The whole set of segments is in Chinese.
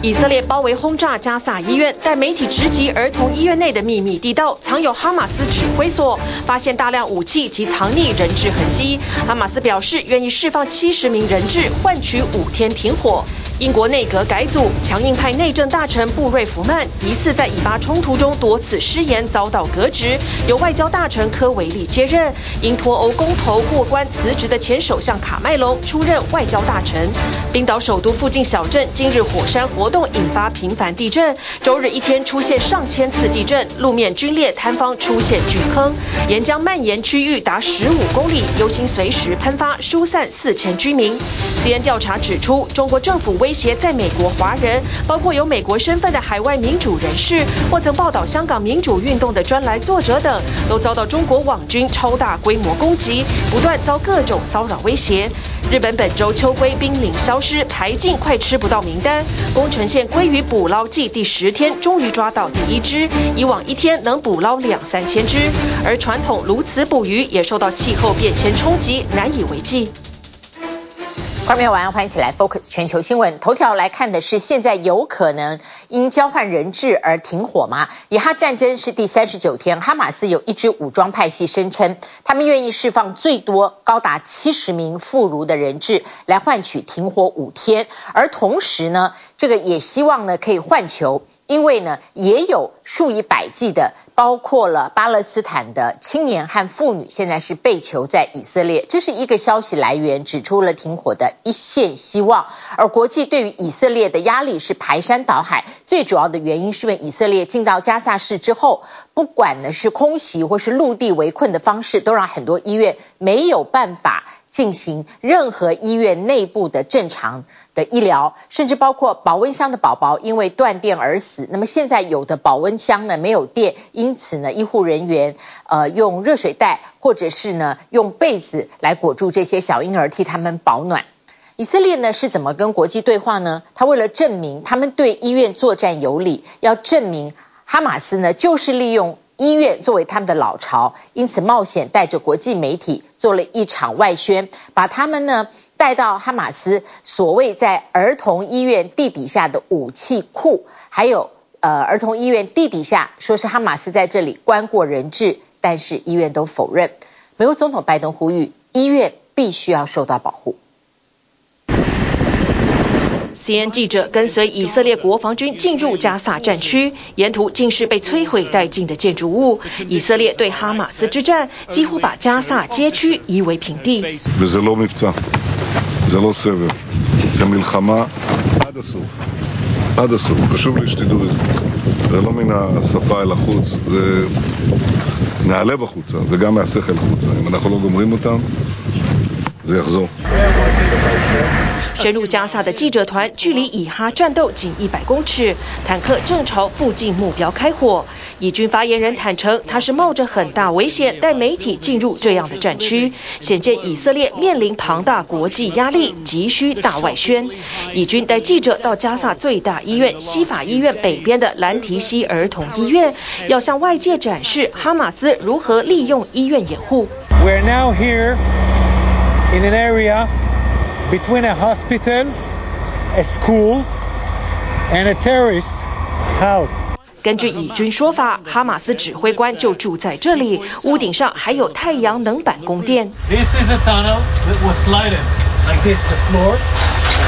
以色列包围轰炸加萨医院，但媒体直击儿童医院内的秘密地道，藏有哈马斯指挥所，发现大量武器及藏匿人质痕迹。哈马斯表示愿意释放七十名人质，换取五天停火。英国内阁改组，强硬派内政大臣布瑞弗曼疑似在以巴冲突中多次失言，遭到革职，由外交大臣科维利接任。因脱欧公投过关辞职的前首相卡麦隆出任外交大臣。冰岛首都附近小镇今日火山活动引发频繁地震，周日一天出现上千次地震，路面龟裂，塌方出现巨坑，岩浆蔓延区域达十五公里，油芯随时喷发，疏散四千居民。CN 调查指出，中国政府为威胁在美国华人，包括有美国身份的海外民主人士，或曾报道香港民主运动的专栏作者等，都遭到中国网军超大规模攻击，不断遭各种骚扰威胁。日本本周秋鲑濒临消失，排进快吃不到名单。宫城县鲑鱼捕捞季第十天，终于抓到第一只，以往一天能捕捞两三千只。而传统鸬鹚捕鱼也受到气候变迁冲击，难以为继。画面完欢迎起来 Focus 全球新闻。头条来看的是，现在有可能因交换人质而停火吗？以哈战争是第三十九天，哈马斯有一支武装派系声称，他们愿意释放最多高达七十名妇孺的人质来换取停火五天，而同时呢，这个也希望呢可以换球，因为呢也有数以百计的。包括了巴勒斯坦的青年和妇女，现在是被囚在以色列。这是一个消息来源指出了停火的一线希望，而国际对于以色列的压力是排山倒海。最主要的原因是因为以色列进到加萨市之后，不管呢是空袭或是陆地围困的方式，都让很多医院没有办法进行任何医院内部的正常的医疗，甚至包括保温箱的宝宝因为断电而死。那么现在有的保温箱呢没有电，因此呢医护人员呃用热水袋或者是呢用被子来裹住这些小婴儿，替他们保暖。以色列呢是怎么跟国际对话呢？他为了证明他们对医院作战有理，要证明哈马斯呢就是利用。医院作为他们的老巢，因此冒险带着国际媒体做了一场外宣，把他们呢带到哈马斯所谓在儿童医院地底下的武器库，还有呃儿童医院地底下说是哈马斯在这里关过人质，但是医院都否认。美国总统拜登呼吁医院必须要受到保护。CN 记者跟随以色列国防军进入加萨战区，沿途尽是被摧毁殆尽的建筑物。以色列对哈马斯之战几乎把加萨街区夷为平地。深入加萨的记者团距离以哈战斗仅一百公尺，坦克正朝附近目标开火。以军发言人坦承，他是冒着很大危险带媒体进入这样的战区，显见以色列面临庞大国际压力，急需大外宣。以军带记者到加萨最大医院西法医院北边的兰提西儿童医院，要向外界展示哈马斯如何利用医院掩护。We're now here in an area between a hospital, a school, and a terrorist house. 根据以军说法，哈马斯指挥官就住在这里，屋顶上还有太阳能板供电。This is a tunnel that was sliding like this, the floor.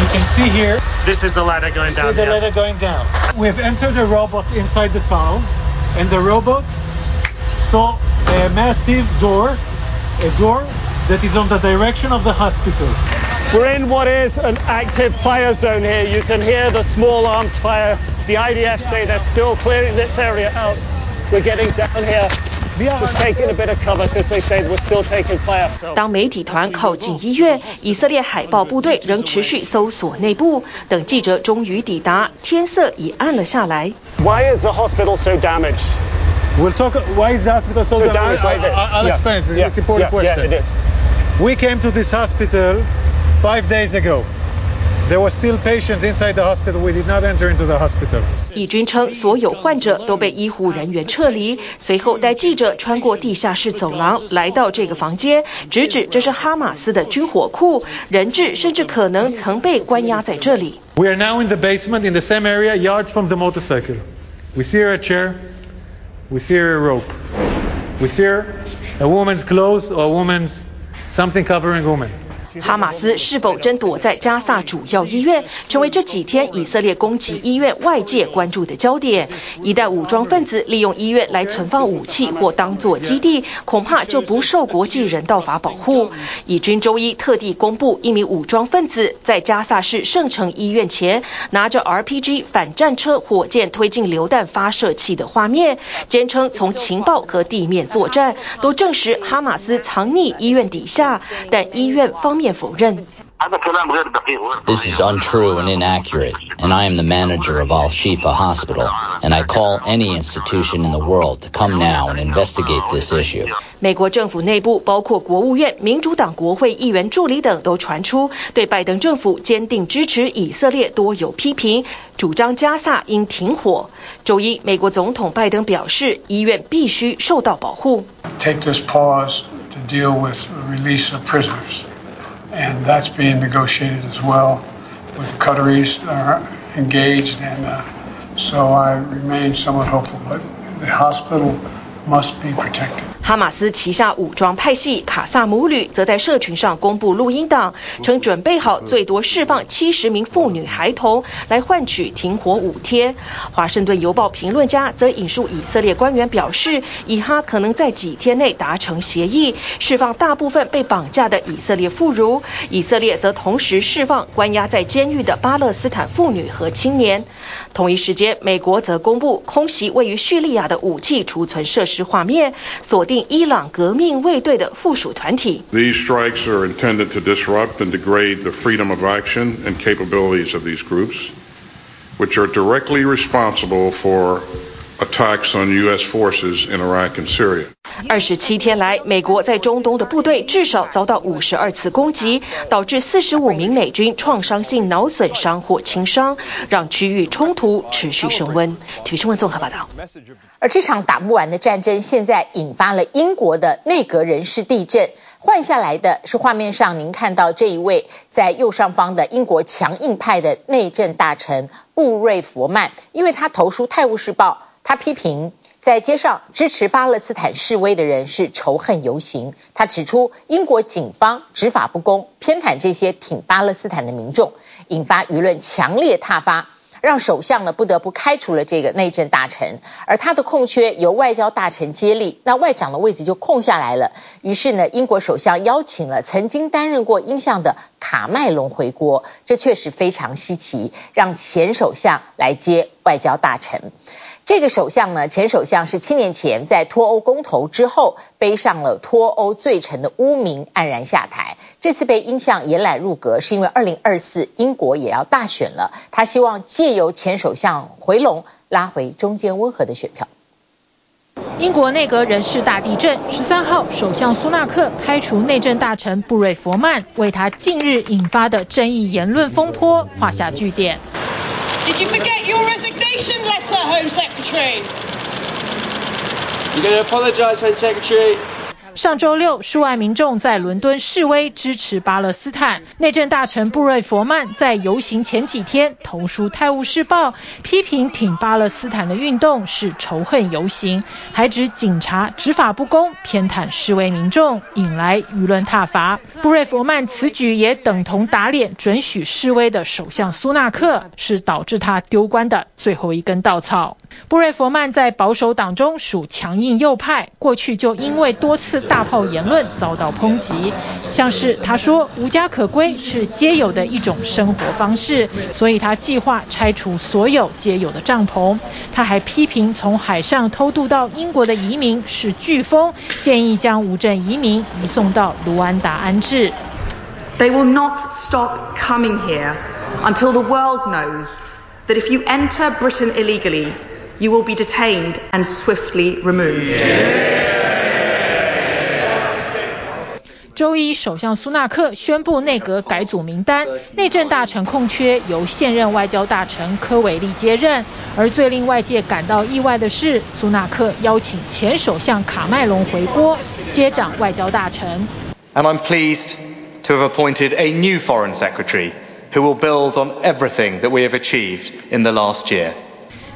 You can see here. This is the ladder going down. See the ladder going down. We have entered a robot inside the tunnel, and the robot saw a massive door, a door that is on the direction of the hospital. We're in what is an active fire zone here. You can hear the small arms fire. The IDF say they're still clearing this area out. We're getting down here. Just taking a bit of cover because they say we're still taking fire. 当媒体团靠近医院，以色列海豹部队仍持续搜索内部。等记者终于抵达，天色已暗了下来。Why is the hospital so damaged? We'll talk. Why is the hospital so, so damaged? damaged like this? I'll yeah. explain. It's, yeah. it's an important yeah. question. Yeah, it is. We came to this hospital five days ago. There were still patients inside the hospital. We did not enter into the hospital. 以军称，所有患者都被医护人员撤离。随后带记者穿过地下室走廊，来到这个房间，直指这是哈马斯的军火库，人质甚至可能曾被关押在这里。We are now in the basement in the same area, yards from the motorcycle. We see a chair. We see a rope. We see a woman's clothes or a woman's something covering woman. 哈马斯是否真躲在加萨主要医院，成为这几天以色列攻击医院外界关注的焦点。一旦武装分子利用医院来存放武器或当作基地，恐怕就不受国际人道法保护。以军周一特地公布一名武装分子在加萨市圣城医院前拿着 RPG 反战车火箭推进榴弹发射器的画面，坚称从情报和地面作战都证实哈马斯藏匿医院底下，但医院方。This is untrue and inaccurate, and I am the manager of Al Shifa Hospital, and I call any institution in the world to come now and investigate this issue. 美国政府内部，包括国务院、民主党国会议员助理等，都传出对拜登政府坚定支持以色列多有批评，主张加萨应停火。周一，美国总统拜登表示，医院必须受到保护。Take this pause to deal with the release of prisoners. And that's being negotiated as well with the Qataris are engaged, and uh, so I remain somewhat hopeful. But the hospital must be protected. 哈马斯旗下武装派系卡萨姆旅则在社群上公布录音档，称准备好最多释放七十名妇女孩童，来换取停火五天。华盛顿邮报评论家则引述以色列官员表示，以哈可能在几天内达成协议，释放大部分被绑架的以色列妇孺。以色列则同时释放关押在监狱的巴勒斯坦妇女和青年。同一时间，美国则公布空袭位于叙利亚的武器储存设施 画面，锁定伊朗革命卫队的附属团体。These strikes are intended to disrupt and degrade the freedom of action and capabilities of these groups, which are directly responsible for attacks on U.S. forces in Iraq and Syria. 二十七天来，美国在中东的部队至少遭到五十二次攻击，导致四十五名美军创伤性脑损伤或轻伤，让区域冲突持续升温。体育新闻综合报道。而这场打不完的战争，现在引发了英国的内阁人事地震。换下来的是画面上您看到这一位在右上方的英国强硬派的内政大臣布瑞佛曼，因为他投书《泰晤士报》，他批评。在街上支持巴勒斯坦示威的人是仇恨游行。他指出，英国警方执法不公，偏袒这些挺巴勒斯坦的民众，引发舆论强烈挞伐，让首相呢不得不开除了这个内政大臣，而他的空缺由外交大臣接力，那外长的位置就空下来了。于是呢，英国首相邀请了曾经担任过英相的卡麦隆回国，这确实非常稀奇，让前首相来接外交大臣。这个首相呢，前首相是七年前在脱欧公投之后背上了脱欧罪臣的污名，黯然下台。这次被英相延揽入阁，是因为二零二四英国也要大选了，他希望借由前首相回笼，拉回中间温和的选票。英国内阁人事大地震，十三号首相苏纳克开除内政大臣布瑞佛曼，为他近日引发的争议言论风波画下句点。Did you forget your resignation letter, Home Secretary? You're going to apologize, Home Secretary. 上周六，数万民众在伦敦示威支持巴勒斯坦。内政大臣布瑞佛曼在游行前几天投书《泰晤士报》，批评挺巴勒斯坦的运动是仇恨游行，还指警察执法不公，偏袒示威民众，引来舆论挞伐。布瑞佛曼此举也等同打脸准许示威的首相苏纳克，是导致他丢官的最后一根稻草。布瑞佛曼在保守党中属强硬右派，过去就因为多次大炮言论遭到抨击，像是他说无家可归是街友的一种生活方式，所以他计划拆除所有街友的帐篷。他还批评从海上偷渡到英国的移民是飓风，建议将无证移民移送到卢安达安置。They will not stop coming here until the world knows that if you enter Britain illegally, you will be detained and swiftly removed. 周一，首相苏纳克宣布内阁改组名单，内政大臣空缺由现任外交大臣柯维利接任。而最令外界感到意外的是，苏纳克邀请前首相卡麦隆回锅，接掌外交大臣。And I'm pleased to have appointed a new foreign secretary who will build on everything that we have achieved in the last year.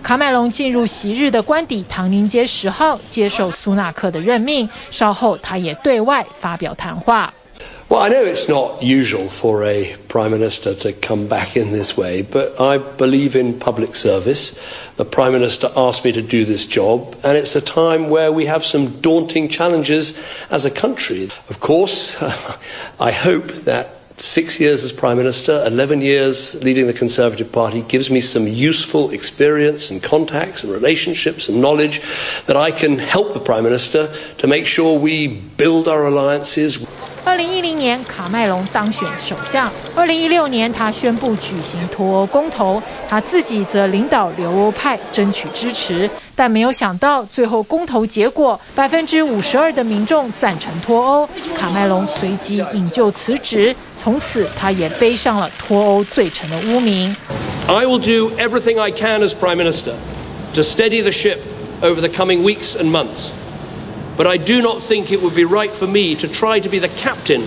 卡麦隆进入昔日的官邸唐宁街十号接受苏纳克的任命，稍后他也对外发表谈话。Well, I know it's not usual for a prime minister to come back in this way, but I believe in public service. The prime minister asked me to do this job, and it's a time where we have some daunting challenges as a country. Of course, I hope that Six years as Prime Minister, 11 years leading the Conservative Party gives me some useful experience and contacts and relationships and knowledge that I can help the Prime Minister to make sure we build our alliances. 二零一零年，卡麦隆当选首相。二零一六年，他宣布举行脱欧公投，他自己则领导留欧派争取支持。但没有想到，最后公投结果，百分之五十二的民众赞成脱欧。卡麦隆随即引咎辞职，从此他也背上了脱欧罪臣的污名。I will do everything I can as Prime Minister to steady the ship over the coming weeks and months. But I do not think it would be right for me to try to be the captain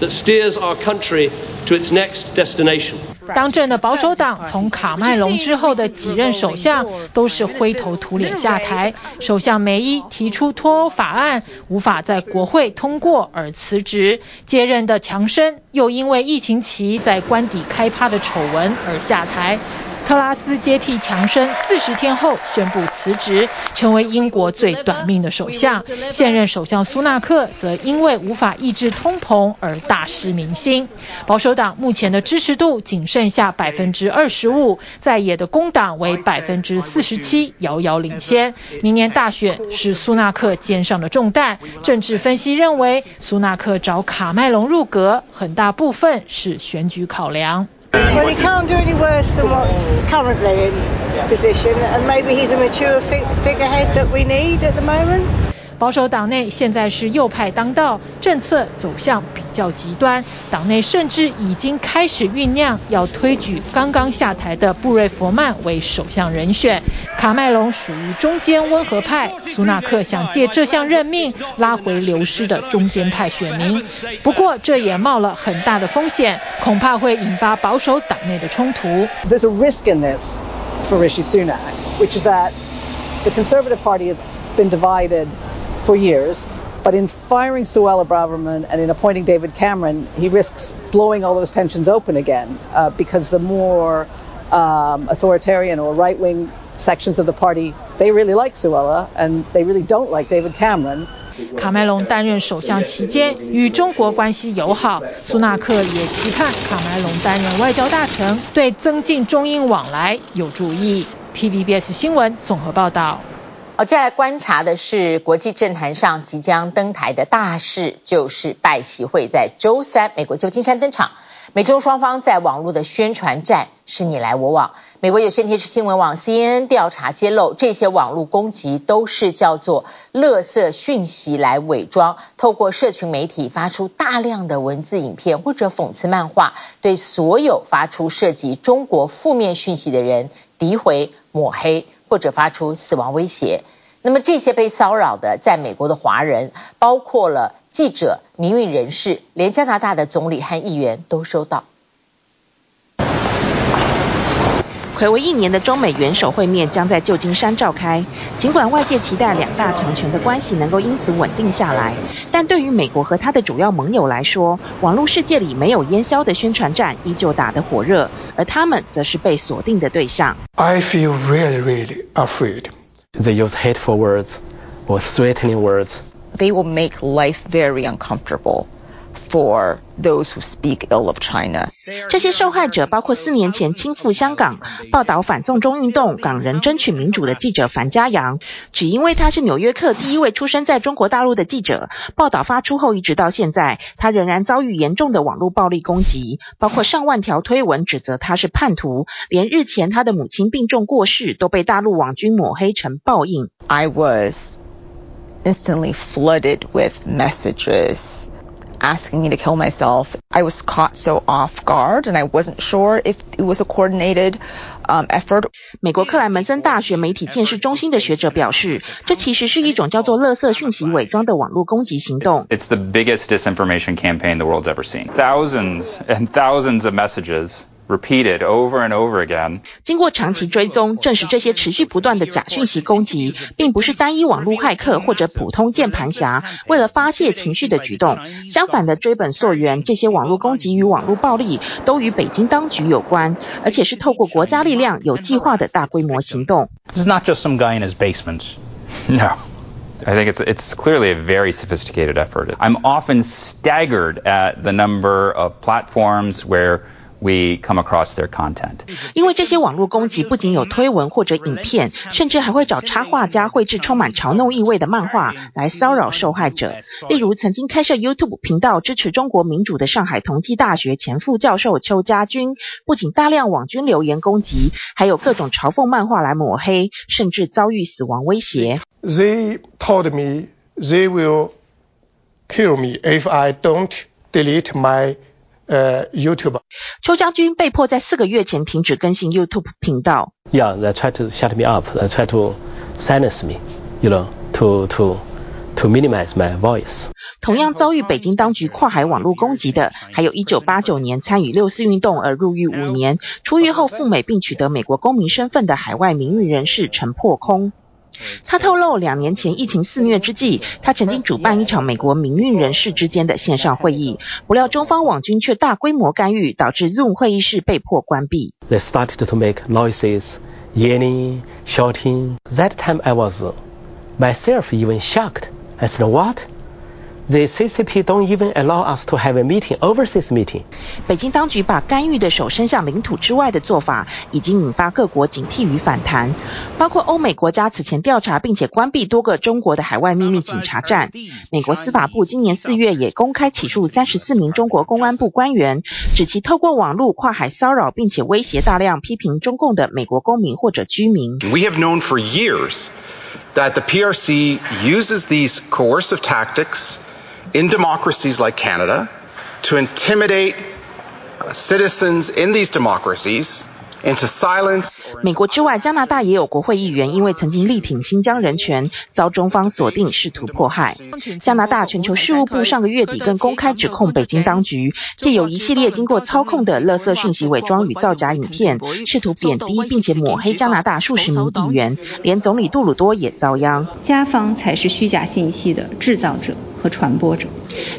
that steers our country to its next destination. 当政的保守党从卡麦隆之后的几任首相都是灰头土脸下台。首相梅伊提出脱欧法案无法在国会通过而辞职，接任的强生又因为疫情期在官邸开趴的丑闻而下台。特拉斯接替强生四十天后宣布辞职，成为英国最短命的首相。现任首相苏纳克则因为无法抑制通膨而大失民心。保守党目前的支持度仅剩下百分之二十五，在野的工党为百分之四十七，遥遥领先。明年大选是苏纳克肩上的重担。政治分析认为，苏纳克找卡麦隆入阁，很大部分是选举考量。Well, he can't do any worse than what's currently in position, and maybe he's a mature figurehead that we need at the moment. 保守党内现在是右派当道，政策走向比较极端，党内甚至已经开始酝酿要推举刚刚下台的布瑞佛曼为首相人选。卡麦隆属于中间温和派，苏纳克想借这项任命拉回流失的中间派选民。不过这也冒了很大的风险，恐怕会引发保守党内的冲突。There's a risk in this for Rishi Sunak, which is that the Conservative Party has been divided. for years. But in firing Suella Braverman and in appointing David Cameron, he risks blowing all those tensions open again uh, because the more um, authoritarian or right wing sections of the party, they really like Suella and they really don't like David Cameron. 卡麦隆担任首相期间与中国关系友好，苏纳克也期盼卡麦隆担任外交大臣，对增进中英往来有助益。TVBS 新闻综合报道。 好，接下来观察的是国际政坛上即将登台的大事，就是拜习会在周三美国旧金山登场。美中双方在网络的宣传战是你来我往。美国有线电视新闻网 CNN 调查揭露，这些网络攻击都是叫做“垃圾讯息”来伪装，透过社群媒体发出大量的文字、影片或者讽刺漫画，对所有发出涉及中国负面讯息的人诋毁、抹黑。或者发出死亡威胁，那么这些被骚扰的在美国的华人，包括了记者、民运人士，连加拿大的总理和议员都收到。睽违一年的中美元首会面将在旧金山召开。尽管外界期待两大强权的关系能够因此稳定下来，但对于美国和他的主要盟友来说，网络世界里没有烟消的宣传战依旧打得火热，而他们则是被锁定的对象。I feel really, really afraid. They use hateful words or threatening words. They will make life very uncomfortable. For those who speak ill of China，这些受害者包括四年前亲赴香港报道反送中运动、港人争取民主的记者樊家阳，只因为他是纽约客第一位出生在中国大陆的记者。报道发出后，一直到现在，他仍然遭遇严重的网络暴力攻击，包括上万条推文指责他是叛徒，连日前他的母亲病重过世都被大陆网军抹黑成报应。I was instantly flooded with messages. asking me to kill myself. I was caught so off guard and I wasn't sure if it was a coordinated um, effort. 美国克莱门森大学媒体鉴识中心的学者表示，这其实是一种叫做“垃圾讯息伪装”的网络攻击行动。It's the biggest disinformation campaign the world's ever seen. Thousands and thousands of messages repeated over and over again. 经过长期追踪，证实这些持续不断的假讯息攻击，并不是单一网络骇客或者普通键盘侠为了发泄情绪的举动。相反的，追本溯源，这些网络攻击与网络暴力都与北京当局有关，而且是透过国家力量有计划的大规模行动。This is not just some guy in his basement. No. I think it's it's clearly a very sophisticated effort. I'm often staggered at the number of platforms where we come across their content. 因为这些网络攻击不仅有推文或者影片，甚至还会找插画家绘制充满嘲弄意味的漫画来骚扰受害者。例如，曾经开设 YouTube 频道支持中国民主的上海同济大学前副教授邱家军，不仅大量网军留言攻击，还有各种嘲讽漫画来抹黑，甚至遭遇死亡威胁。They told me they will kill me if I don't delete my 呃、uh,，YouTube。邱家军被迫在四个月前停止更新 YouTube 频道。Yeah, they try to shut me up. They try to silence me, you know, to to to minimize my voice. 同样遭遇北京当局跨海网络攻击的，还有一九八九年参与六四运动而入狱五年，出狱后赴美并取得美国公民身份的海外名誉人士陈破空。他透露，两年前疫情肆虐之际，他曾经主办一场美国民运人士之间的线上会议，不料中方网军却大规模干预，导致 Zoom 会议室被迫关闭。They started to make noises, yelling, shouting. That time I was myself even shocked. I said, "What?" The CCP don't even allow us to have a meeting, overseas meeting. 北京当局把干预的手伸向领土之外的做法，已经引发各国警惕与反弹。包括欧美国家此前调查并且关闭多个中国的海外秘密警察站。美国司法部今年四月也公开起诉三十四名中国公安部官员，指其透过网络跨海骚扰并且威胁大量批评中共的美国公民或者居民。We have known for years that the PRC uses these coercive tactics. In democracies like Canada to intimidate uh, citizens in these democracies into silence. 美国之外，加拿大也有国会议员因为曾经力挺新疆人权，遭中方锁定试图迫害。加拿大全球事务部上个月底更公开指控北京当局，借由一系列经过操控的垃圾讯息伪装与造假影片，试图贬低并且抹黑加拿大数十名议员，连总理杜鲁多也遭殃。加方才是虚假信息的制造者和传播者。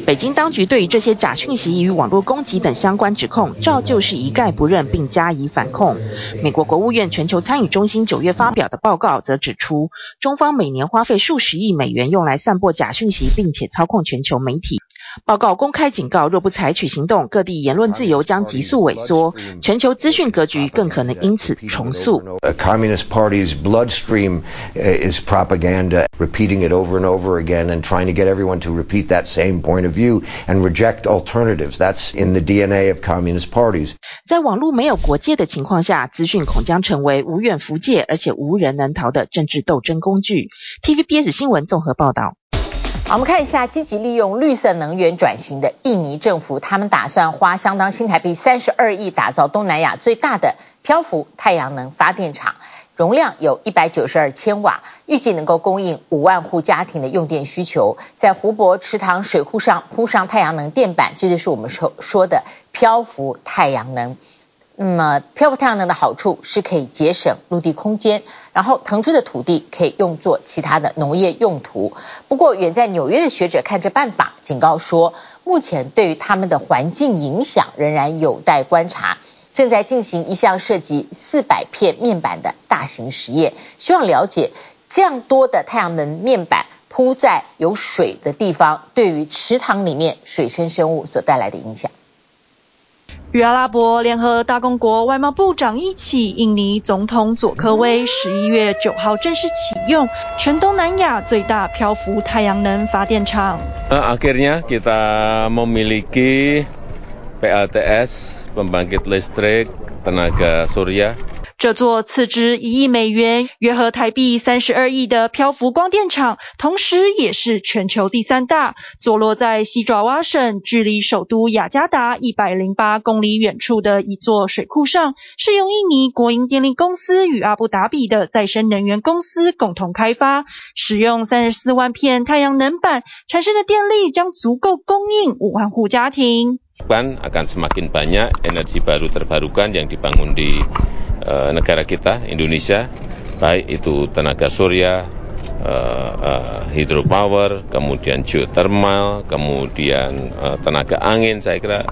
北京当局对于这些假讯息与网络攻击等相关指控，照旧是一概不认并加以反控。美国国务院全球参与中心九月发表的报告则指出，中方每年花费数十亿美元用来散播假讯息，并且操控全球媒体。报告公开警告，若不采取行动，各地言论自由将急速萎缩，全球资讯格局更可能因此重塑。Communist Party's bloodstream is propaganda, repeating it over and over again and trying to get everyone to repeat that same point of view and reject alternatives. That's in the DNA of communist parties. 在网络没有国界的情况下，资讯恐将成为无远弗届而且无人能逃的政治斗争工具。TVBS 新闻综合报道。我们看一下积极利用绿色能源转型的印尼政府，他们打算花相当新台币三十二亿，打造东南亚最大的漂浮太阳能发电厂，容量有一百九十二千瓦，预计能够供应五万户家庭的用电需求。在湖泊、池塘、水库上铺上太阳能电板，这就是我们说说的漂浮太阳能。那么，漂浮太阳能的好处是可以节省陆地空间，然后腾出的土地可以用作其他的农业用途。不过，远在纽约的学者看这办法，警告说，目前对于他们的环境影响仍然有待观察。正在进行一项涉及四百片面板的大型实验，希望了解这样多的太阳能面板铺在有水的地方，对于池塘里面水生生物所带来的影响。与阿拉伯联合大公国外贸部长一起，印尼总统佐科威十一月九号正式启用全东南亚最大漂浮太阳能发电厂。Akhirnya kita memiliki PLTS pembangkit listrik tenaga surya。这座斥资一亿美元（约合台币三十二亿）的漂浮光电厂，同时也是全球第三大，坐落在西爪哇省，距离首都雅加达一百零八公里远处的一座水库上，是由印尼国营电力公司与阿布达比的再生能源公司共同开发，使用三十四万片太阳能板产生的电力将足够供应五万户家庭。Akan semakin banyak energi baru terbarukan yang dibangun di negara kita Indonesia, baik itu tenaga surya, hydropower, kemudian geothermal, kemudian tenaga angin, saya kira.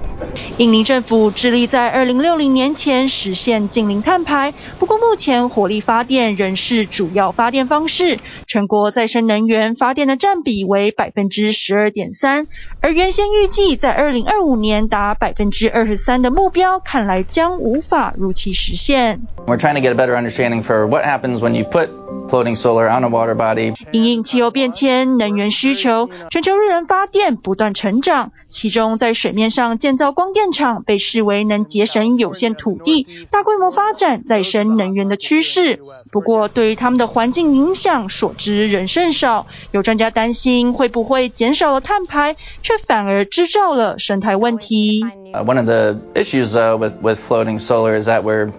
印尼政府致力在二零六零年前实现净零碳排，不过目前火力发电仍是主要发电方式，全国再生能源发电的占比为百分之十二点三，而原先预计在二零二五年达百分之二十三的目标，看来将无法如期实现。We're trying to get a better understanding for what happens when you put floating solar on a water body. 因应气候变迁、能源需求，全球日能发电不断成长，其中在水面上建造光电厂被视为能节省有限土地、大规模发展再生能源的趋势。不过，对于他们的环境影响所知仍甚少。有专家担心，会不会减少了碳排，却反而制造了生态问题。One of the issues with with floating solar is that we're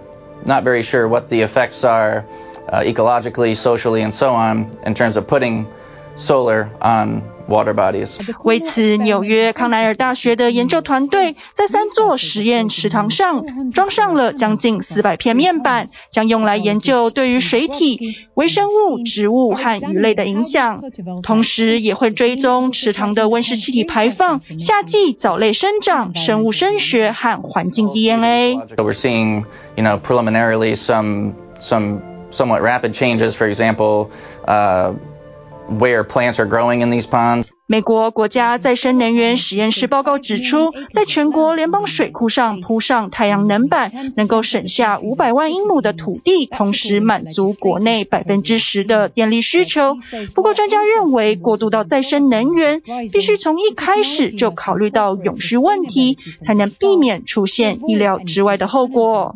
not very sure what the effects are. ecologically, socially, and so on, in terms of putting solar on water bodies. 为此，纽约康奈尔大学的研究团队在三座实验池塘上装上了将近四百片面板，将用来研究对于水体、微生物、植物和鱼类的影响，同时也会追踪池塘的温室气体排放、夏季藻类生长、生物声学和环境 DNA。So we're seeing, you know, preliminarily some some somewhat rapid changes, for example, uh, where plants are growing in these ponds. 美国国家再生能源实验室报告指出，在全国联邦水库上铺上太阳能板，能够省下五百万英亩的土地，同时满足国内百分之十的电力需求。不过，专家认为，过渡到再生能源，必须从一开始就考虑到永续问题，才能避免出现意料之外的后果。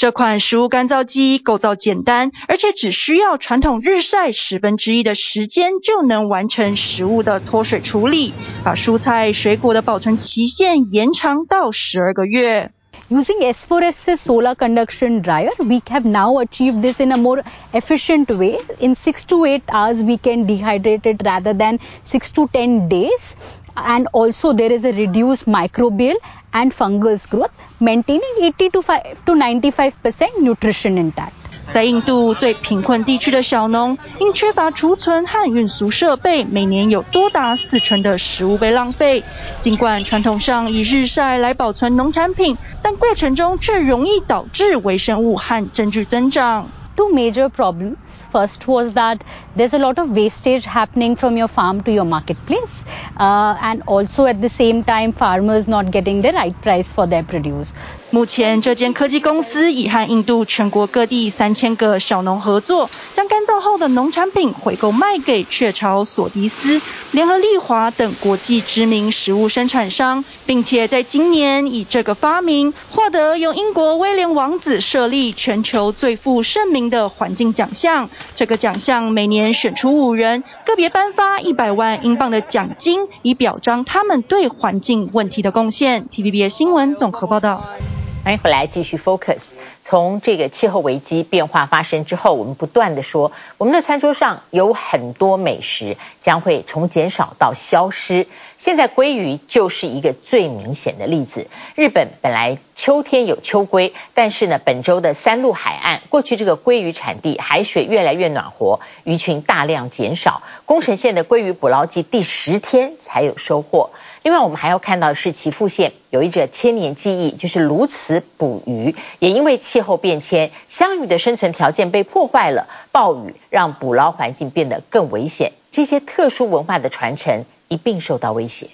这款食物干燥机构造简单，而且只需要传统日晒十分之一的时间就能完成食物的脱水处理，把蔬菜水果的保存期限延长到十二个月。Using S4SS solar conduction dryer, we have now achieved this in a more efficient way. In six to eight hours, we can dehydrate it rather than six to ten days. And also there is a reduced microbial and fungus growth, maintaining 80 to 5 to 95% nutrition intact. 在印度最贫困地区的小农，因缺乏储存和运输设备，每年有多达四成的食物被浪费。尽管传统上以日晒来保存农产品，但过程中却容易导致微生物和真菌增长。Two major problems. First was that there's a lot of wastage happening from your farm to your marketplace, uh, and also at the same time, farmers not getting the right price for their produce. 目前，这间科技公司已和印度全国各地三千个小农合作，将干燥后的农产品回购卖给雀巢、索迪斯、联合利华等国际知名食物生产商，并且在今年以这个发明获得由英国威廉王子设立全球最负盛名的环境奖项。这个奖项每年选出五人，个别颁发一百万英镑的奖金，以表彰他们对环境问题的贡献。TVBS 新闻综合报道。欢迎回来继续 Focus。从这个气候危机变化发生之后，我们不断地说，我们的餐桌上有很多美食将会从减少到消失。现在鲑鱼就是一个最明显的例子。日本本来秋天有秋鲑，但是呢，本州的三陆海岸过去这个鲑鱼产地海水越来越暖和，鱼群大量减少。宫城县的鲑鱼捕捞季第十天才有收获。另外，我们还要看到的是岐阜县有一者千年记忆，就是鸬鹚捕鱼，也因为气候变迁，乡鱼的生存条件被破坏了，暴雨让捕捞环境变得更危险，这些特殊文化的传承一并受到威胁。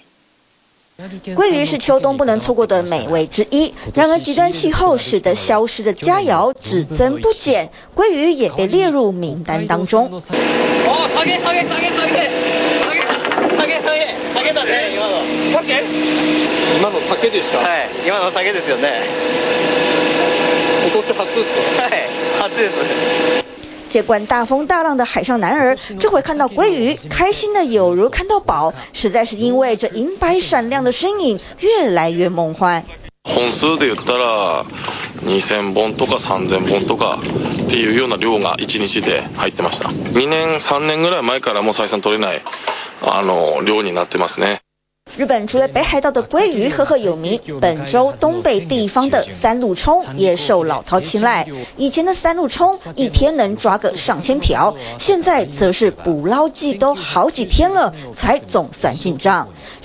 鲑鱼是秋冬不能错过的美味之一，然而极端气候使得消失的佳肴只增不减，鲑鱼也被列入名单当中。哦，下げ下げ下げ下げ下げ下げ下げだね今の。下げ？今の下げでした？はい、今の下げですよね。今年初ですか？はい、初です。见惯大风大浪的海上男儿，这回看到鲑鱼，开心的有如看到宝，实在是因为这银白闪亮的身影越来越梦幻。本数で言ったら2000本とか3000本とかっていうような量が1日で入ってました。2年3年ぐらい前からもう采算取れないあの量になってますね。日本除了北海道的鲑鱼赫赫有名，本州东北地方的三陆葱也受老饕青睐。以前的三陆葱一天能抓个上千条，现在则是捕捞季都好几天了才总算进账。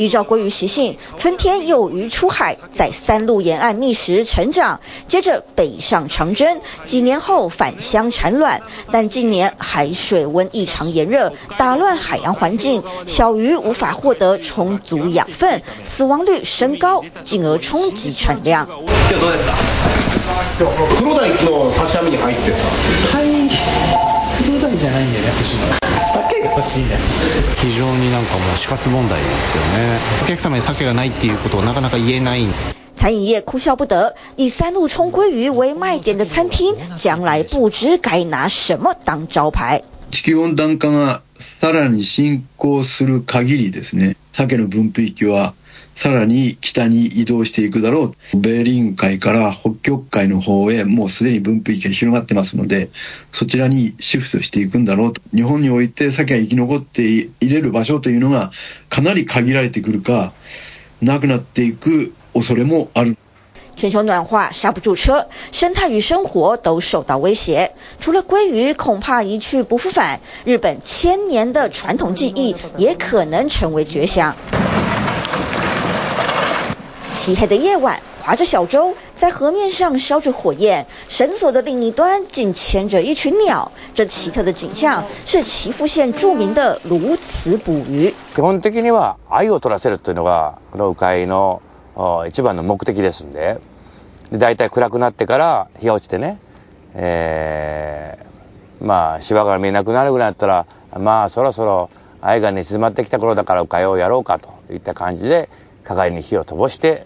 依照鲑鱼习性，春天幼鱼出海，在三陆沿岸觅食成长，接着北上长征，几年后返乡产卵。但近年海水温异常炎热，打乱海洋环境，小鱼无法获得充足养分，死亡率升高，进而冲击产量。非常になんかもう死活问题ですよね。お客様に鲑がないっていうことをなかなか言えない。餐饮业哭笑不得，以三陆葱鲑鱼为卖点的餐厅，将来不知该拿什么当招牌。地球温暖化がさらに进行する限りですね、鲑の分布域はさらに北に移动していくだろう。ベーリング海から北极海の方へもうすでに分布域が広がってますので、そちらにシフトしていくんだろうと。日本において鲑が生き残っていれる场所というのがかなり限られてくるか、なくなっていく恐れもある。全球暖化刹不住车，生态与生活都受到威胁。除了鲑鱼恐怕一去不复返，日本千年的传统技艺也可能成为绝响。漆黑的夜晚，划着小舟，在河面上烧着火焰，绳索的另一端竟牵着一群鸟。这奇特的景象是岐阜县著名的鸕鶿捕鱼。基本的には鮎を取らせるというのがこの鵜饲の一番の目的ですんで、で大体暗くなってから日が落ちてね、えー、まあ芝が见えなくなるぐらいだったら、まあそろそろ鮎が寝静まってきた顷だから鵜饲をやろうかといった感じで、かがりに火を飞ばして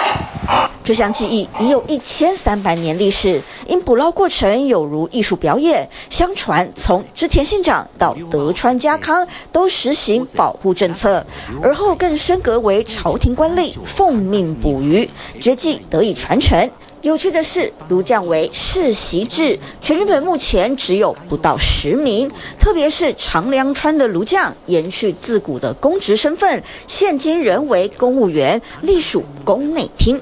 这项技艺已有一千三百年历史，因捕捞过程有如艺术表演。相传从织田信长到德川家康都实行保护政策，而后更升格为朝廷官吏奉命捕鱼，绝技得以传承。有趣的是，鸕将为世袭制，全日本目前只有不到十名。特别是长良川的鸕将，延续自古的公职身份，现今仍为公务员，隶属宫内厅。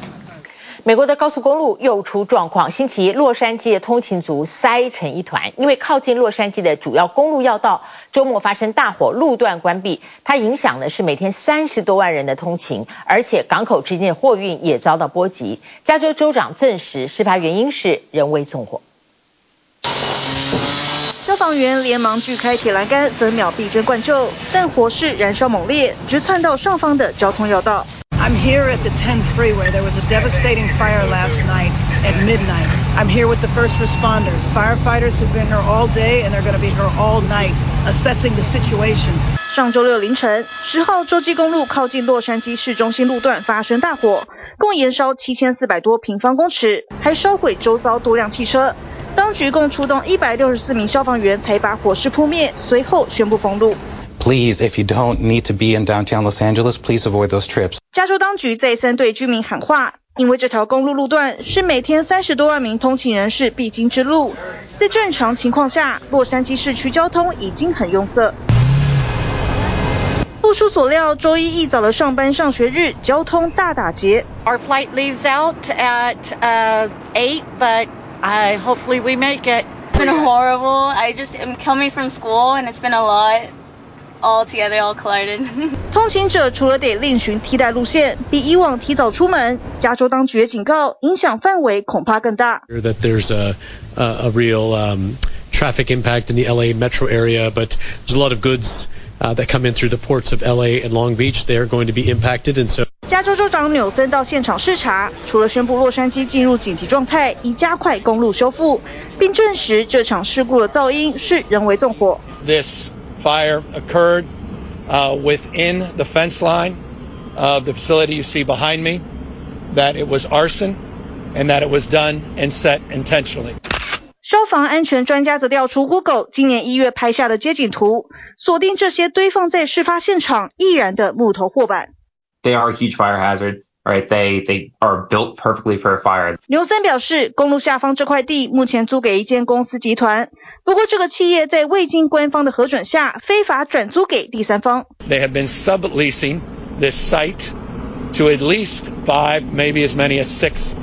美国的高速公路又出状况，星期一洛杉矶的通勤族塞成一团，因为靠近洛杉矶的主要公路要道周末发生大火，路段关闭，它影响的是每天三十多万人的通勤，而且港口之间的货运也遭到波及。加州州长证实，事发原因是人为纵火。消防员连忙锯开铁栏杆，分秒避震灌救，但火势燃烧猛烈，直窜到上方的交通要道。I'm here at the 10 freeway. There was a devastating fire last night at midnight. I'm here with the first responders. Firefighters have been here all day and they're going to be here all night assessing the situation. 上周六凌晨，十号洲际公路靠近洛杉矶市中心路段发生大火，共延烧七千四百多平方公尺，还烧毁周遭多辆汽车。当局共出动一百六十四名消防员才把火势扑灭，随后宣布封路。Please, if you don't need to be in downtown Los Angeles, please avoid those trips. 加州当局再三对居民喊话，因为这条公路路段是每天三十多万名通勤人士必经之路，在正常情况下，洛杉矶市区交通已经很拥塞。不出所料，周一一早的上班上学日，交通大打劫。Our flight leaves out at uh, eight, but I hopefully we make it. It's been horrible. I just am coming from school, and it's been a lot. All together, all collided. 通行者除了得另寻替代路线，比以往提早出门，加州当局也警告，影响范围恐怕更大。That there's a a real um, traffic impact in the LA metro area, but there's a lot of goods uh, that come in through the ports of LA and Long Beach. They are going to be impacted, and so. 加州州长纽森到现场视察，除了宣布洛杉矶进入紧急状态，以加快公路修复，并证实这场事故的噪音是人为纵火。This fire occurred uh, within the fence line of the facility you see behind me, that it was arson, and that it was done and set intentionally. 消防安全专家则调出 Google 今年一月拍下的街景图，锁定这些堆放在事发现场易燃的木头货板。They are a huge fire hazard. Right, they they are built perfectly for a fire. 牛森表示，公路下方这块地目前租给一间公司集团，不过这个企业在未经官方的核准下，非法转租给第三方。They have been subleasing this site to at least five, maybe as many as six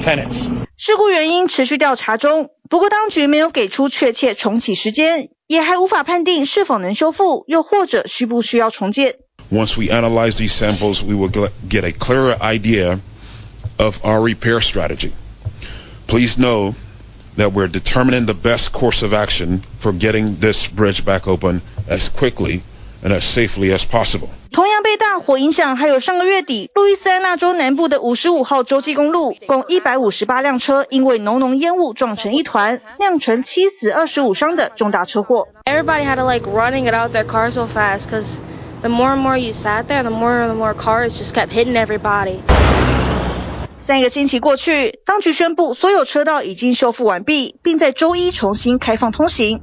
tenants. 事故原因持续调查中，不过当局没有给出确切重启时间，也还无法判定是否能修复，又或者需不需要重建。Once we analyze these samples, we will get a clearer idea of our repair strategy. Please know that we're determining the best course of action for getting this bridge back open as quickly and as safely as possible. 同样被大火影响，还有上个月底路易斯安那州南部的五十五号洲际公路，共一百五十八辆车因为浓浓烟雾撞成一团，酿成七死二十五伤的重大车祸。Everybody had to like running it out their car so fast because The more and more you sat there, the more and more cars just kept hitting everybody. 三个星期过去，当局宣布所有车道已经修复完毕，并在周一重新开放通行。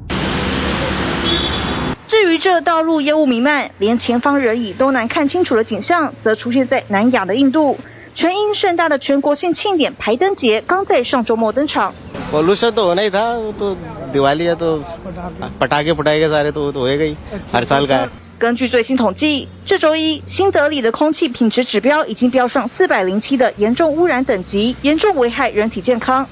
至于这道路烟雾弥漫，连前方人影都难看清楚的景象，则出现在南亚的印度。全英盛大的全国性庆典排灯节刚在上周末登场。根据最新统计，这周一新德里的空气品质指标已经飙上四百零七的严重污染等级，严重危害人体健康。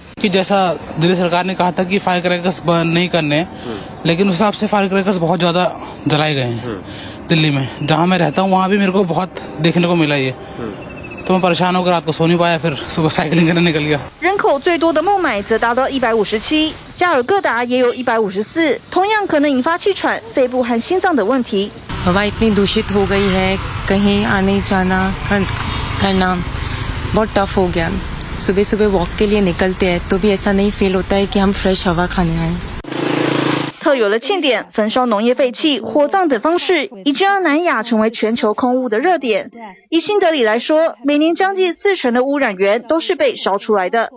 人口最多的孟买则达到一百五十七，加尔各答也有一百五十四，同样可能引发气喘、肺部和心脏等问题。हवा इतनी दूषित हो गई है कहीं आने जाना करना बहुत टफ हो गया सुबह सुबह वॉक के लिए निकलते हैं तो भी ऐसा नहीं फील होता है कि हम फ्रेश हवा खाने आए 特有了庆典、焚烧农业废弃、火葬等方式，已经让南亚成为全球空污的热点。以新德里来说，每年将近四成的污染源都是被烧出来的。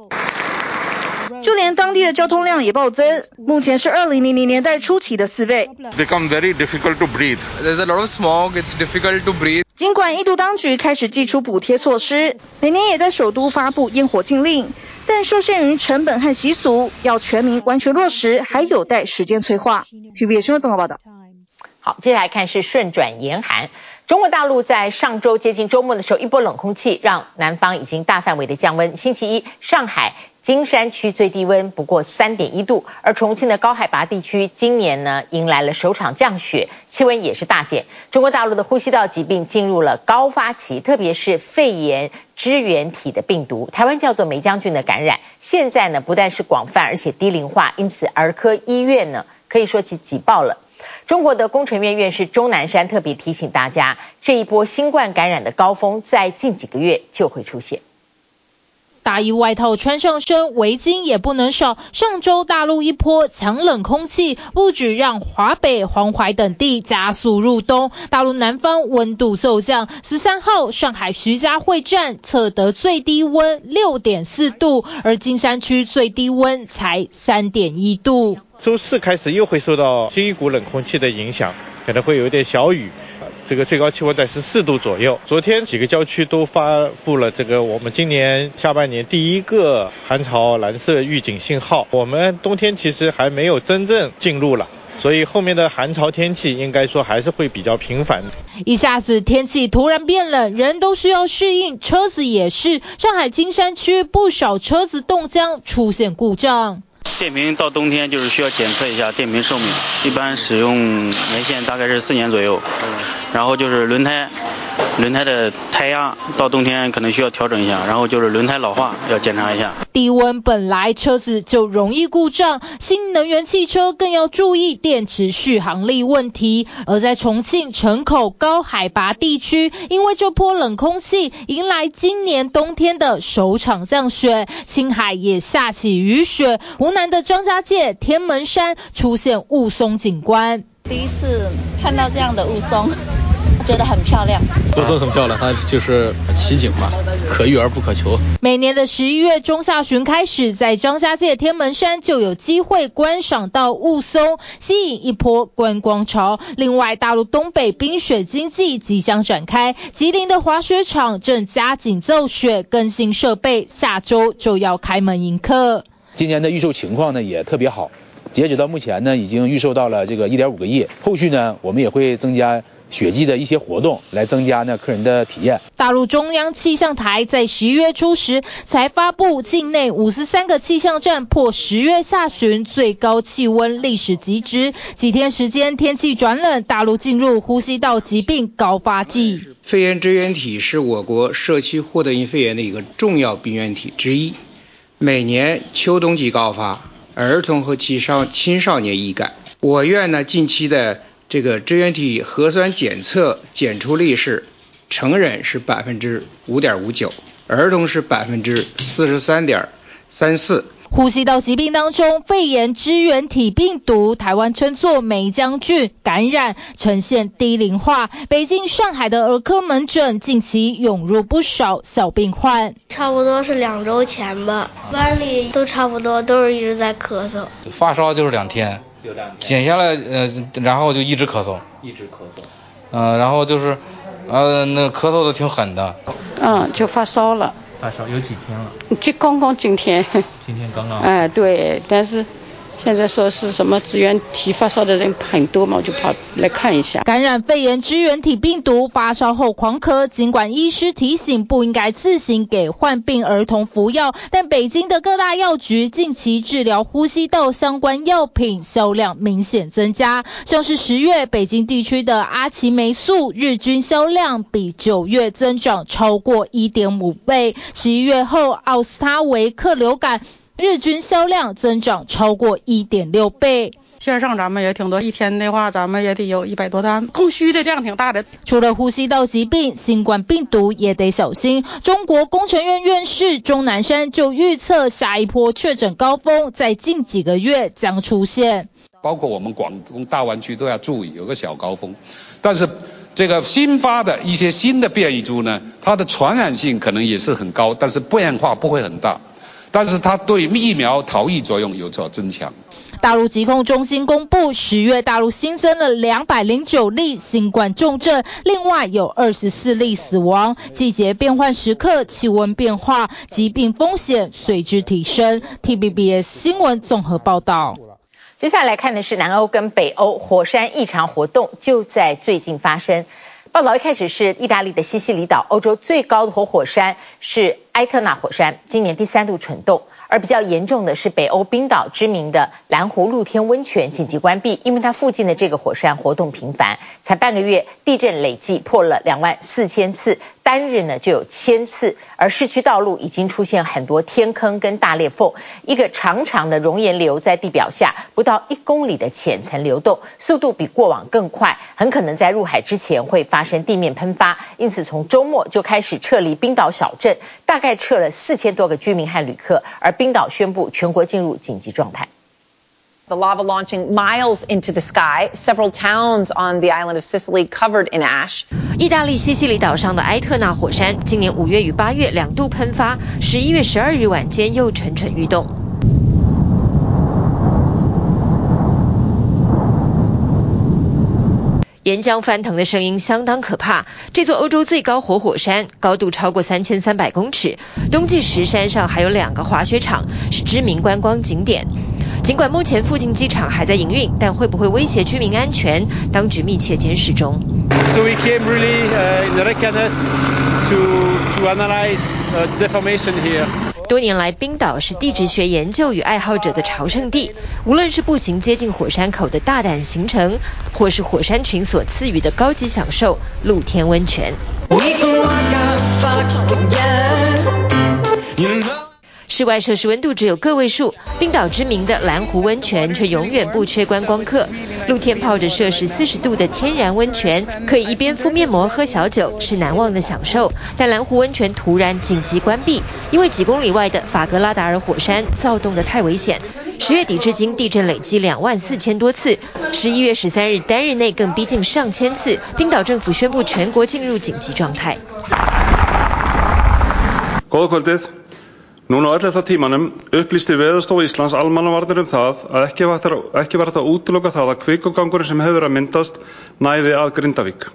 就连当地的交通量也暴增，目前是二零零零年代初期的四倍。Become very difficult to breathe. There's a lot of smog. It's difficult to breathe. 尽管印度当局开始祭出补贴措施，每年也在首都发布烟火禁令，但受限于成本和习俗，要全民完全落实还有待时间催化。TBS 新闻综合报道。好，接下来看是顺转严寒。中国大陆在上周接近周末的时候，一波冷空气让南方已经大范围的降温。星期一，上海金山区最低温不过三点一度，而重庆的高海拔地区今年呢迎来了首场降雪，气温也是大减。中国大陆的呼吸道疾病进入了高发期，特别是肺炎支原体的病毒，台湾叫做梅将军的感染，现在呢不但是广泛，而且低龄化，因此儿科医院呢可以说是挤爆了。中国的工程院院士钟南山特别提醒大家，这一波新冠感染的高峰在近几个月就会出现。大衣外套穿上身，围巾也不能少。上周大陆一波强冷空气，不止让华北、黄淮等地加速入冬，大陆南方温度骤降。十三号，上海徐家汇站测得最低温六点四度，而金山区最低温才三点一度。周四开始又会受到新一股冷空气的影响，可能会有点小雨。这个最高气温在十四度左右。昨天几个郊区都发布了这个我们今年下半年第一个寒潮蓝色预警信号。我们冬天其实还没有真正进入了，所以后面的寒潮天气应该说还是会比较频繁。一下子天气突然变冷，人都需要适应，车子也是。上海金山区不少车子冻僵，出现故障。电瓶到冬天就是需要检测一下电瓶寿命，一般使用年限大概是四年左右。然后就是轮胎，轮胎的胎压到冬天可能需要调整一下。然后就是轮胎老化要检查一下。低温本来车子就容易故障，新能源汽车更要注意电池续航力问题。而在重庆城口高海拔地区，因为这波冷空气迎来今年冬天的首场降雪，青海也下起雨雪。湖南的张家界天门山出现雾凇景观，第一次看到这样的雾凇。觉得很漂亮，雾凇很漂亮，它就是奇景嘛，可遇而不可求。每年的十一月中下旬开始，在张家界天门山就有机会观赏到雾凇，吸引一波观光潮。另外，大陆东北冰雪经济即将展开，吉林的滑雪场正加紧造雪、更新设备，下周就要开门迎客。今年的预售情况呢也特别好，截止到目前呢已经预售到了这个一点五个亿，后续呢我们也会增加。雪季的一些活动，来增加呢客人的体验。大陆中央气象台在十一月初时才发布，境内五十三个气象站破十月下旬最高气温历史极值。几天时间，天气转冷，大陆进入呼吸道疾病高发季。肺炎支原体是我国社区获得性肺炎的一个重要病原体之一，每年秋冬季高发，儿童和青少青少年易感。我院呢近期的。这个支原体核酸检测检出率是，成人是百分之五点五九，儿童是百分之四十三点三四。呼吸道疾病当中，肺炎支原体病毒，台湾称作梅浆菌感染，呈现低龄化。北京、上海的儿科门诊近期涌入不少小病患。差不多是两周前吧，班里都差不多都是一直在咳嗽。发烧就是两天。减下来，呃，然后就一直咳嗽，一直咳嗽，嗯、呃，然后就是，呃，那咳嗽的挺狠的，嗯，就发烧了，发烧有几天了？就刚刚今天，今天刚刚，哎，对，但是。现在说是什么支原体发烧的人很多嘛，我就跑来看一下。感染肺炎支原体病毒，发烧后狂咳，尽管医师提醒不应该自行给患病儿童服药，但北京的各大药局近期治疗呼吸道相关药品销量明显增加。像是十月北京地区的阿奇霉素日均销量比九月增长超过一点五倍，十一月后奥司他韦克流感。日均销量增长超过一点六倍。线上咱们也挺多，一天的话咱们也得有一百多单，供需的量挺大的。除了呼吸道疾病，新冠病毒也得小心。中国工程院院士钟南山就预测，下一波确诊高峰在近几个月将出现。包括我们广东大湾区都要注意，有个小高峰。但是这个新发的一些新的变异株呢，它的传染性可能也是很高，但是变化不会很大。但是它对疫苗逃逸作用有所增强。大陆疾控中心公布，十月大陆新增了两百零九例新冠重症，另外有二十四例死亡。季节变换时刻，气温变化，疾病风险随之提升。T B B S 新闻综合报道。接下来看的是南欧跟北欧火山异常活动，就在最近发生。报道一开始是意大利的西西里岛，欧洲最高的活火山是埃特纳火山，今年第三度蠢动。而比较严重的是北欧冰岛知名的蓝湖露天温泉紧急关闭，因为它附近的这个火山活动频繁，才半个月地震累计破了两万四千次。单日呢就有千次，而市区道路已经出现很多天坑跟大裂缝，一个长长的熔岩流在地表下不到一公里的浅层流动，速度比过往更快，很可能在入海之前会发生地面喷发，因此从周末就开始撤离冰岛小镇，大概撤了四千多个居民和旅客，而冰岛宣布全国进入紧急状态。The lava launching miles into the sky, several towns on the island of Sicily covered in ash. 意大利西西里岛上的埃特纳火山，今年五月与八月两度喷发，十一月十二日晚间又蠢蠢欲动。岩浆翻腾的声音相当可怕。这座欧洲最高活火山，高度超过三千三百公尺，冬季时山上还有两个滑雪场，是知名观光景点。尽管目前附近机场还在营运，但会不会威胁居民安全？当局密切监视中。So we came really in Reykjanes to to analyze deformation here. 多年来，冰岛是地质学研究与爱好者的朝圣地。无论是步行接近火山口的大胆行程，或是火山群所赐予的高级享受——露天温泉。室外设施温度只有个位数，冰岛知名的蓝湖温泉却永远不缺观光客。露天泡着摄氏四十度的天然温泉，可以一边敷面膜喝小酒，是难忘的享受。但蓝湖温泉突然紧急关闭，因为几公里外的法格拉达尔火山躁动得太危险。十月底至今，地震累积两万四千多次，十一月十三日单日内更逼近上千次。冰岛政府宣布全国进入紧急状态。Núna á 11. tímanum upplýsti Veðurstofa Íslands almannavarnir um það að ekki var hægt að útiloka það að kvikuggangurinn sem hefur verið að myndast næði að Grindavík。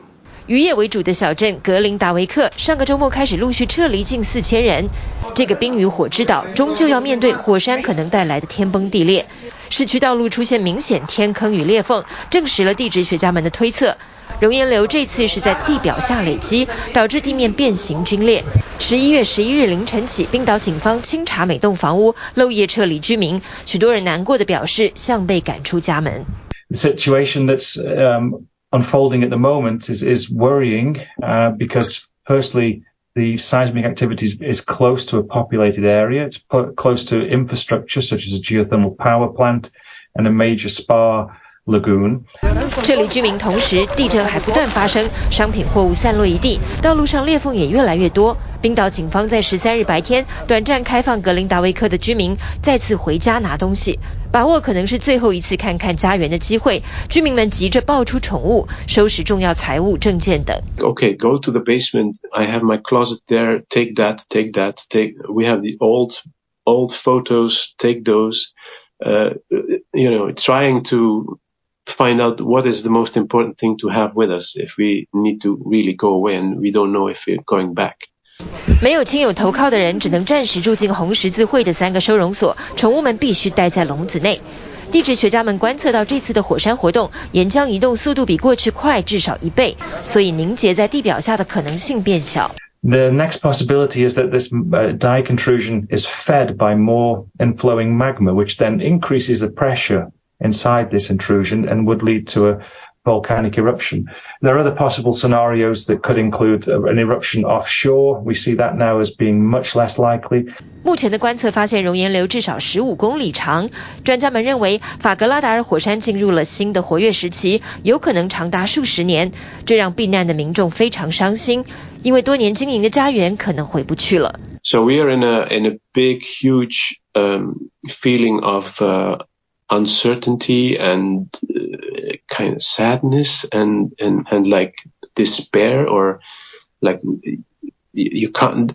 渔业为主的小镇格林达维克上个周末开始陆续撤离近四千人。这个冰与火之岛终究要面对火山可能带来的天崩地裂。市区道路出现明显天坑与裂缝，证实了地质学家们的推测。熔岩流这次是在地表下累积，导致地面变形龟裂。十一月十一日凌晨起，冰岛警方清查每栋房屋，漏夜撤离居民。许多人难过的表示，像被赶出家门。The situation that's um, unfolding at the moment is is worrying, uh, because firstly, the seismic activity is close to a populated area. It's close to infrastructure such as a geothermal power plant and a major spa. Lagoon. 这里居民同时，地震还不断发生，商品货物散落一地，道路上裂缝也越来越多。冰岛警方在十三日白天短暂开放格林达维克的居民再次回家拿东西，把握可能是最后一次看看家园的机会。居民们急着抱出宠物，收拾重要财物、证件等。Okay, go to the basement. I have my closet there. Take that. Take that. Take. We have the old, old photos. Take those. Uh, you know, trying to. Find out what is the most important thing to have with us if we need to really go away and we don't know if we're going back. 没有亲友投靠的人只能暂时住进红十字会的三个收容所，宠物们必须待在笼子内。地质学家们观测到这次的火山活动，岩浆移动速度比过去快至少一倍，所以凝结在地表下的可能性变小。The next possibility is that this dike intrusion is fed by more inflowing magma, which then increases the pressure. Inside this intrusion and would lead to a volcanic eruption. There are other possible scenarios that could include an eruption offshore. We see that now as being much less likely. 目前的观测发现熔岩流至少十五公里长。专家们认为法格拉达尔火山进入了新的活跃时期，有可能长达数十年。这让避难的民众非常伤心，因为多年经营的家园可能回不去了。So we are in a in a big, huge um, feeling of. Uh, uncertainty and kind of sadness and, and, and like despair or like you can't,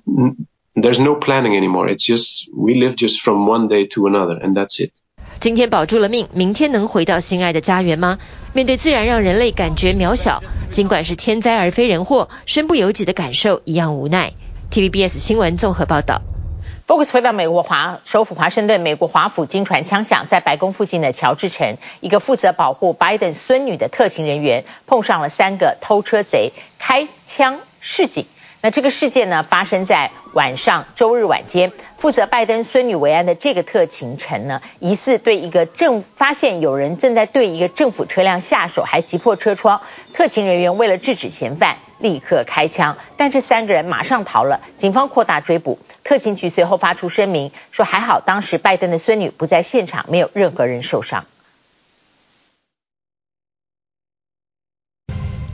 there's no planning anymore. It's just, we live just from one day to another and that's it. 今天保住了命，明天能回到心爱的家园吗？面对自然让人类感觉渺小，尽管是天灾而非人祸，身不由己的感受一样无奈。TVBS 新闻综合报道。 Focus 回到美国华首府华盛顿，美国华府惊传枪响，在白宫附近的乔治城，一个负责保护拜登孙女的特勤人员碰上了三个偷车贼，开枪示警。那这个事件呢，发生在晚上周日晚间，负责拜登孙女维安的这个特勤臣呢，疑似对一个正发现有人正在对一个政府车辆下手，还击破车窗。特勤人员为了制止嫌犯，立刻开枪，但这三个人马上逃了。警方扩大追捕，特勤局随后发出声明说，还好当时拜登的孙女不在现场，没有任何人受伤。